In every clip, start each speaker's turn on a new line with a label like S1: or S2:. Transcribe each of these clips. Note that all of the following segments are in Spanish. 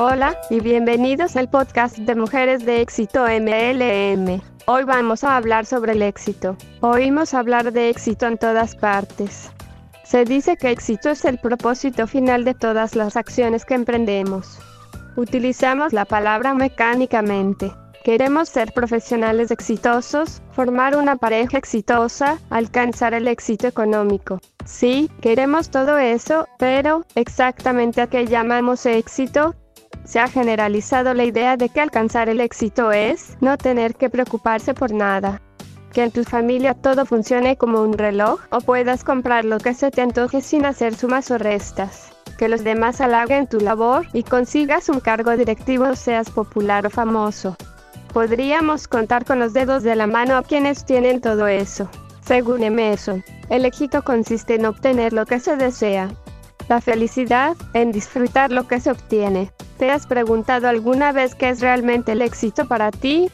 S1: Hola y bienvenidos al podcast de Mujeres de Éxito MLM. Hoy vamos a hablar sobre el éxito. Oímos hablar de éxito en todas partes. Se dice que éxito es el propósito final de todas las acciones que emprendemos. Utilizamos la palabra mecánicamente. Queremos ser profesionales exitosos, formar una pareja exitosa, alcanzar el éxito económico. Sí, queremos todo eso, pero ¿exactamente a qué llamamos éxito? Se ha generalizado la idea de que alcanzar el éxito es no tener que preocuparse por nada. Que en tu familia todo funcione como un reloj o puedas comprar lo que se te antoje sin hacer sumas o restas. Que los demás halaguen tu labor y consigas un cargo directivo o seas popular o famoso. Podríamos contar con los dedos de la mano a quienes tienen todo eso. Según Emerson, el éxito consiste en obtener lo que se desea. La felicidad, en disfrutar lo que se obtiene. ¿Te has preguntado alguna vez qué es realmente el éxito para ti?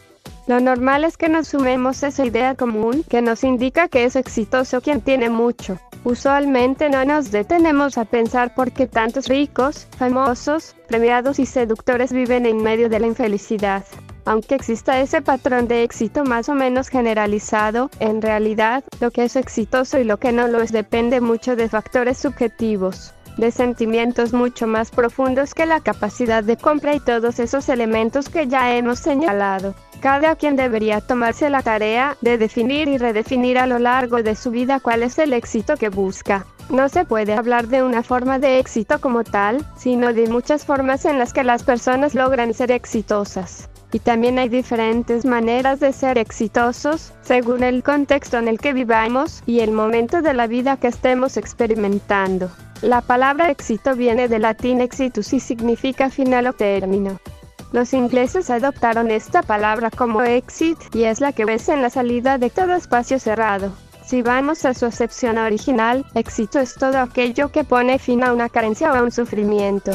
S1: Lo normal es que nos sumemos esa idea común que nos indica que es exitoso quien tiene mucho. Usualmente no nos detenemos a pensar por qué tantos ricos, famosos, premiados y seductores viven en medio de la infelicidad. Aunque exista ese patrón de éxito más o menos generalizado, en realidad, lo que es exitoso y lo que no lo es depende mucho de factores subjetivos, de sentimientos mucho más profundos que la capacidad de compra y todos esos elementos que ya hemos señalado. Cada quien debería tomarse la tarea de definir y redefinir a lo largo de su vida cuál es el éxito que busca. No se puede hablar de una forma de éxito como tal, sino de muchas formas en las que las personas logran ser exitosas. Y también hay diferentes maneras de ser exitosos, según el contexto en el que vivamos y el momento de la vida que estemos experimentando. La palabra éxito viene del latín exitus y significa final o término. Los ingleses adoptaron esta palabra como exit y es la que ves en la salida de todo espacio cerrado. Si vamos a su acepción original, éxito es todo aquello que pone fin a una carencia o a un sufrimiento.